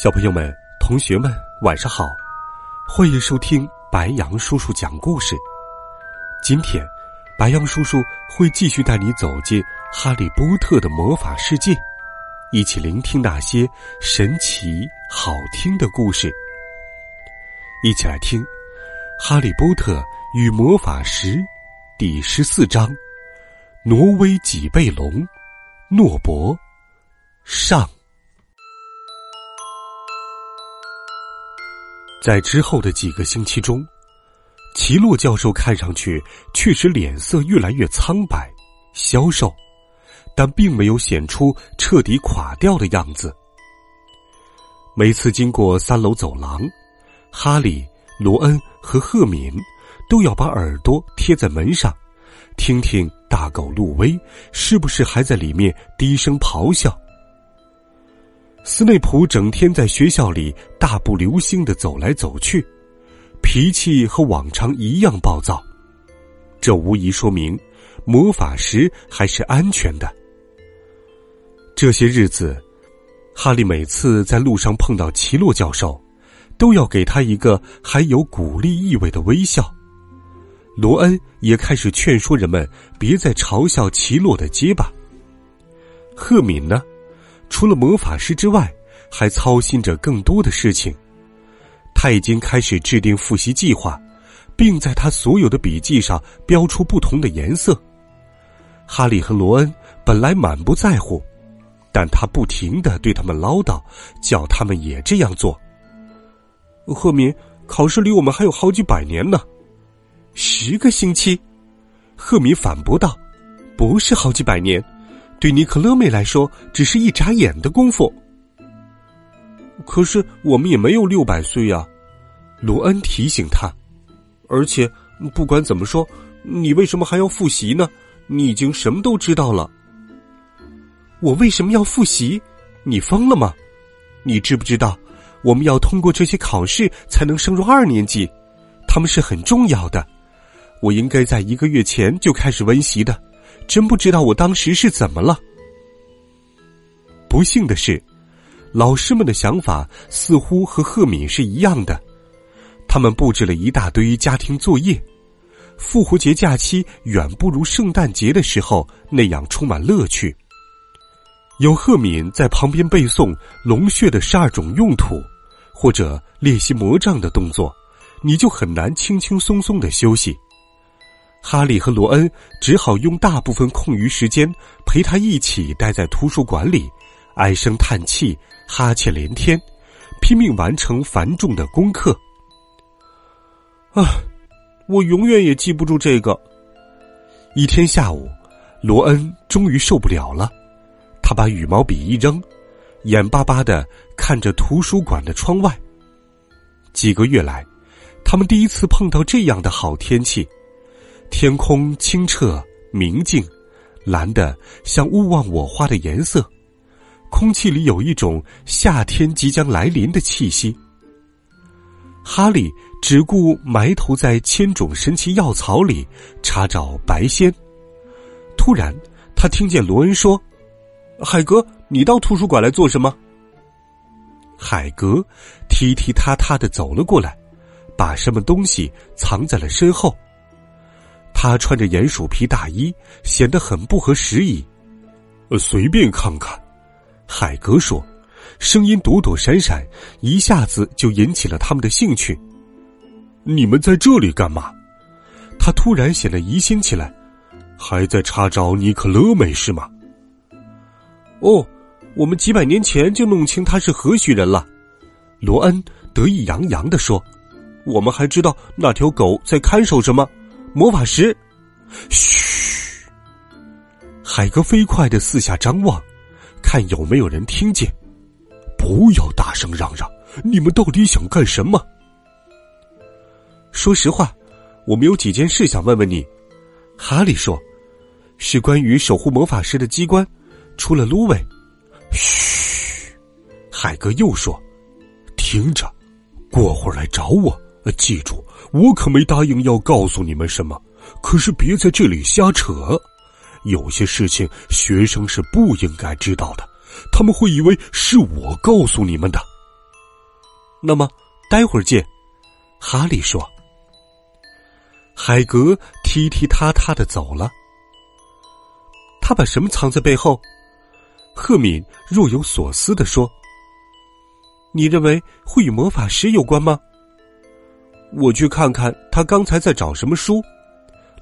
小朋友们、同学们，晚上好！欢迎收听白杨叔叔讲故事。今天，白杨叔叔会继续带你走进哈利波特的魔法世界，一起聆听那些神奇好听的故事。一起来听《哈利波特与魔法石》第十四章：挪威脊背龙诺伯上。在之后的几个星期中，奇洛教授看上去确实脸色越来越苍白、消瘦，但并没有显出彻底垮掉的样子。每次经过三楼走廊，哈利、罗恩和赫敏都要把耳朵贴在门上，听听大狗路威是不是还在里面低声咆哮。斯内普整天在学校里大步流星的走来走去，脾气和往常一样暴躁。这无疑说明魔法石还是安全的。这些日子，哈利每次在路上碰到奇洛教授，都要给他一个含有鼓励意味的微笑。罗恩也开始劝说人们别再嘲笑奇洛的结巴。赫敏呢？除了魔法师之外，还操心着更多的事情。他已经开始制定复习计划，并在他所有的笔记上标出不同的颜色。哈利和罗恩本来满不在乎，但他不停的对他们唠叨，叫他们也这样做。赫敏，考试离我们还有好几百年呢，十个星期。赫敏反驳道：“不是好几百年。”对尼克勒妹来说，只是一眨眼的功夫。可是我们也没有六百岁呀，罗恩提醒他。而且不管怎么说，你为什么还要复习呢？你已经什么都知道了。我为什么要复习？你疯了吗？你知不知道，我们要通过这些考试才能升入二年级，他们是很重要的。我应该在一个月前就开始温习的。真不知道我当时是怎么了。不幸的是，老师们的想法似乎和赫敏是一样的。他们布置了一大堆家庭作业。复活节假期远不如圣诞节的时候那样充满乐趣。有赫敏在旁边背诵龙穴的十二种用途，或者练习魔杖的动作，你就很难轻轻松松的休息。哈利和罗恩只好用大部分空余时间陪他一起待在图书馆里，唉声叹气、哈欠连天，拼命完成繁重的功课。啊，我永远也记不住这个。一天下午，罗恩终于受不了了，他把羽毛笔一扔，眼巴巴的看着图书馆的窗外。几个月来，他们第一次碰到这样的好天气。天空清澈明净，蓝的像勿忘我花的颜色，空气里有一种夏天即将来临的气息。哈利只顾埋头在千种神奇药草里查找白仙。突然，他听见罗恩说：“海格，你到图书馆来做什么？”海格踢踢踏踏的走了过来，把什么东西藏在了身后。他穿着鼹鼠皮大衣，显得很不合时宜。随便看看，海格说，声音躲躲闪闪，一下子就引起了他们的兴趣。你们在这里干嘛？他突然显得疑心起来，还在查找尼克勒美是吗？哦，我们几百年前就弄清他是何许人了。罗恩得意洋洋的说：“我们还知道那条狗在看守什么。”魔法石，嘘！海格飞快的四下张望，看有没有人听见。不，要大声嚷嚷！你们到底想干什么？说实话，我们有几件事想问问你。哈利说：“是关于守护魔法师的机关，除了芦苇。”嘘，海格又说：“听着，过会儿来找我。记住，我可没答应要告诉你们什么。可是别在这里瞎扯，有些事情学生是不应该知道的。他们会以为是我告诉你们的。那么，待会儿见。”哈利说。海格踢踢踏踏的走了。他把什么藏在背后？赫敏若有所思的说：“你认为会与魔法师有关吗？”我去看看他刚才在找什么书。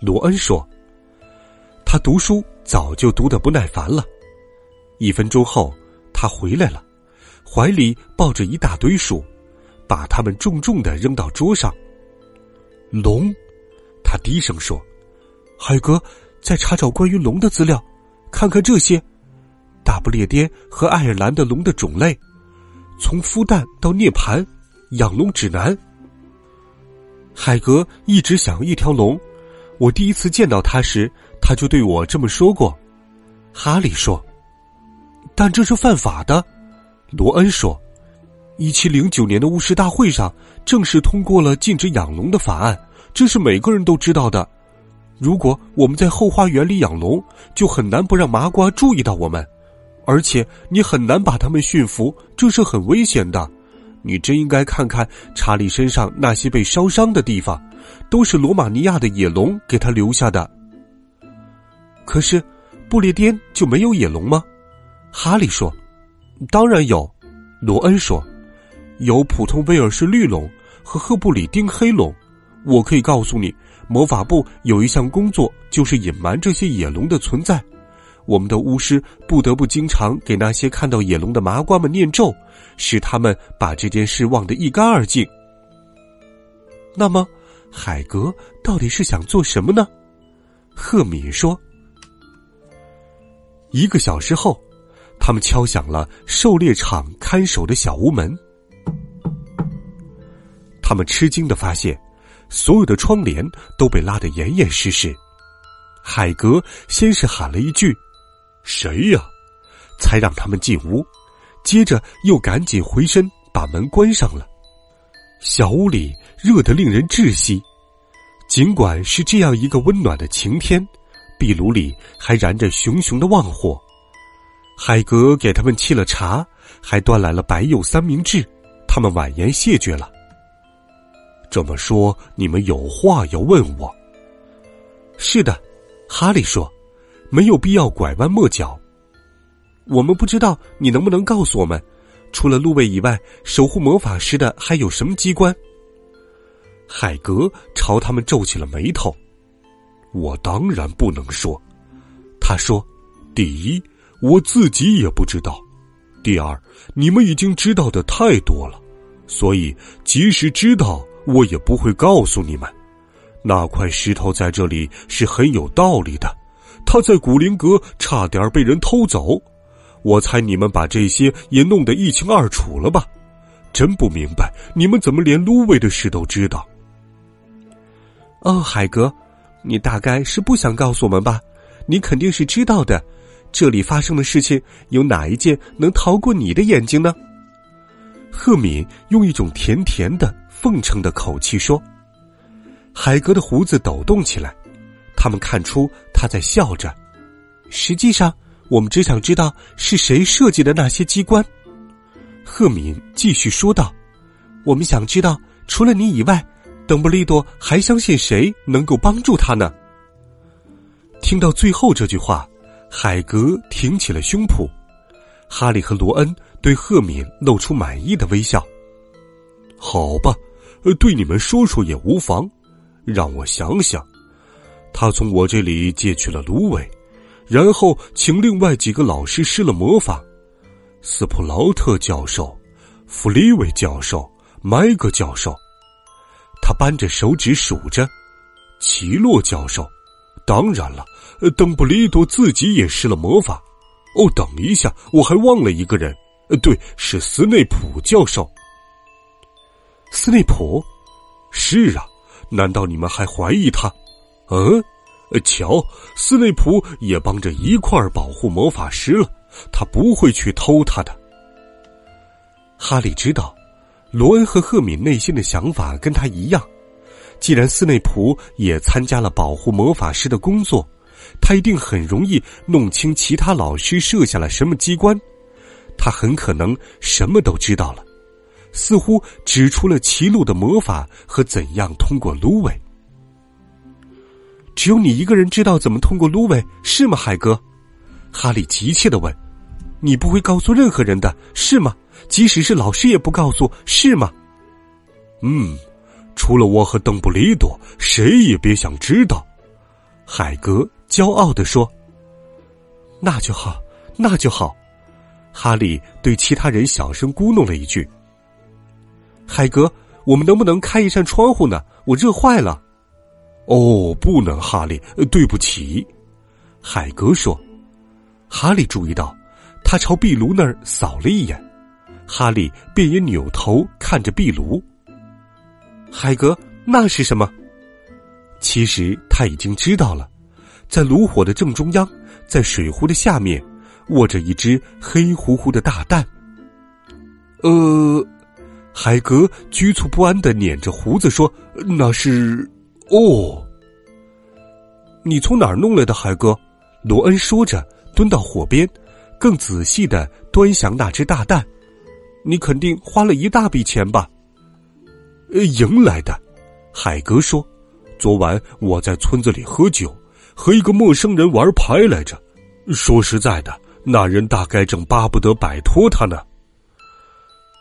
罗恩说：“他读书早就读得不耐烦了。”一分钟后，他回来了，怀里抱着一大堆书，把它们重重的扔到桌上。龙。他低声说：“海格在查找关于龙的资料，看看这些：大不列颠和爱尔兰的龙的种类，从孵蛋到涅盘，养龙指南。”海格一直想要一条龙，我第一次见到他时，他就对我这么说过。哈利说：“但这是犯法的。”罗恩说：“一七零九年的巫师大会上正式通过了禁止养龙的法案。”这是每个人都知道的。如果我们在后花园里养龙，就很难不让麻瓜注意到我们，而且你很难把他们驯服，这是很危险的。你真应该看看查理身上那些被烧伤的地方，都是罗马尼亚的野龙给他留下的。可是，不列颠就没有野龙吗？哈利说：“当然有。”罗恩说：“有普通威尔士绿龙和赫布里丁黑龙。”我可以告诉你，魔法部有一项工作，就是隐瞒这些野龙的存在。我们的巫师不得不经常给那些看到野龙的麻瓜们念咒，使他们把这件事忘得一干二净。那么，海格到底是想做什么呢？赫敏说。一个小时后，他们敲响了狩猎场看守的小屋门。他们吃惊的发现。所有的窗帘都被拉得严严实实。海格先是喊了一句：“谁呀？”才让他们进屋，接着又赶紧回身把门关上了。小屋里热得令人窒息，尽管是这样一个温暖的晴天，壁炉里还燃着熊熊的旺火。海格给他们沏了茶，还端来了白釉三明治，他们婉言谢绝了。这么说，你们有话要问我？是的，哈利说，没有必要拐弯抹角。我们不知道你能不能告诉我们，除了路卫以外，守护魔法师的还有什么机关？海格朝他们皱起了眉头。我当然不能说，他说：“第一，我自己也不知道；第二，你们已经知道的太多了，所以即使知道。”我也不会告诉你们，那块石头在这里是很有道理的。他在古灵阁差点被人偷走，我猜你们把这些也弄得一清二楚了吧？真不明白你们怎么连卢威的事都知道。哦，海格，你大概是不想告诉我们吧？你肯定是知道的。这里发生的事情有哪一件能逃过你的眼睛呢？赫敏用一种甜甜的。奉承的口气说：“海格的胡子抖动起来，他们看出他在笑着。实际上，我们只想知道是谁设计的那些机关。”赫敏继续说道：“我们想知道，除了你以外，邓布利多还相信谁能够帮助他呢？”听到最后这句话，海格挺起了胸脯。哈利和罗恩对赫敏露出满意的微笑。好吧。对你们说说也无妨。让我想想，他从我这里借去了芦苇，然后请另外几个老师施了魔法。斯普劳特教授、弗利维教授、麦格教授，他扳着手指数着。奇洛教授，当然了，邓布利多自己也施了魔法。哦，等一下，我还忘了一个人，呃，对，是斯内普教授。斯内普？是啊，难道你们还怀疑他？嗯，瞧，斯内普也帮着一块儿保护魔法师了，他不会去偷他的。哈利知道，罗恩和赫敏内心的想法跟他一样。既然斯内普也参加了保护魔法师的工作，他一定很容易弄清其他老师设下了什么机关。他很可能什么都知道了，似乎指出了歧路的魔法和怎样通过芦苇。只有你一个人知道怎么通过芦苇，是吗，海哥？哈利急切的问：“你不会告诉任何人的，是吗？即使是老师也不告诉，是吗？”嗯，除了我和邓布利多，谁也别想知道。”海格骄傲的说。“那就好，那就好。”哈利对其他人小声咕哝了一句：“海格，我们能不能开一扇窗户呢？我热坏了。”“哦，不能，哈利，对不起。”海格说。哈利注意到，他朝壁炉那儿扫了一眼，哈利便也扭头看着壁炉。海格，那是什么？其实他已经知道了，在炉火的正中央，在水壶的下面。握着一只黑乎乎的大蛋。呃，海格局促不安的捻着胡子说：“那是……哦，你从哪儿弄来的，海哥？”罗恩说着，蹲到火边，更仔细的端详那只大蛋。你肯定花了一大笔钱吧？呃，赢来的。海格说：“昨晚我在村子里喝酒，和一个陌生人玩牌来着。说实在的。”那人大概正巴不得摆脱他呢。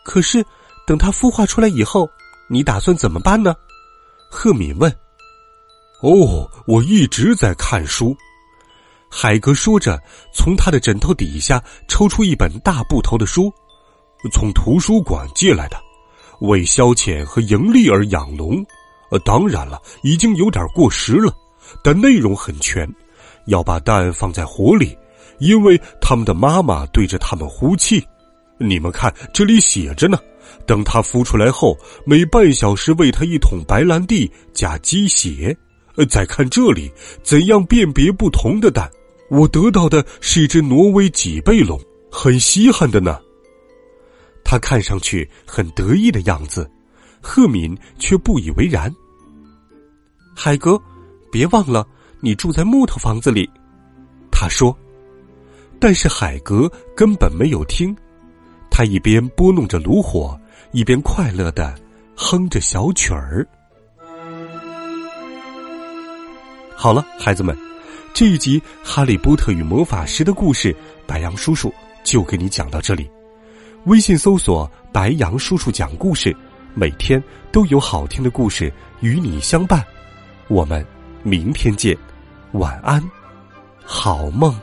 可是，等他孵化出来以后，你打算怎么办呢？赫敏问。哦，我一直在看书。海格说着，从他的枕头底下抽出一本大部头的书，从图书馆借来的，为消遣和盈利而养龙。呃，当然了，已经有点过时了，但内容很全。要把蛋放在火里。因为他们的妈妈对着他们呼气，你们看这里写着呢。等它孵出来后，每半小时喂它一桶白兰地加鸡血。再看这里，怎样辨别不同的蛋？我得到的是一只挪威脊背龙，很稀罕的呢。他看上去很得意的样子，赫敏却不以为然。海格，别忘了，你住在木头房子里，他说。但是海格根本没有听，他一边拨弄着炉火，一边快乐的哼着小曲儿。好了，孩子们，这一集《哈利波特与魔法师》的故事，白杨叔叔就给你讲到这里。微信搜索“白杨叔叔讲故事”，每天都有好听的故事与你相伴。我们明天见，晚安，好梦。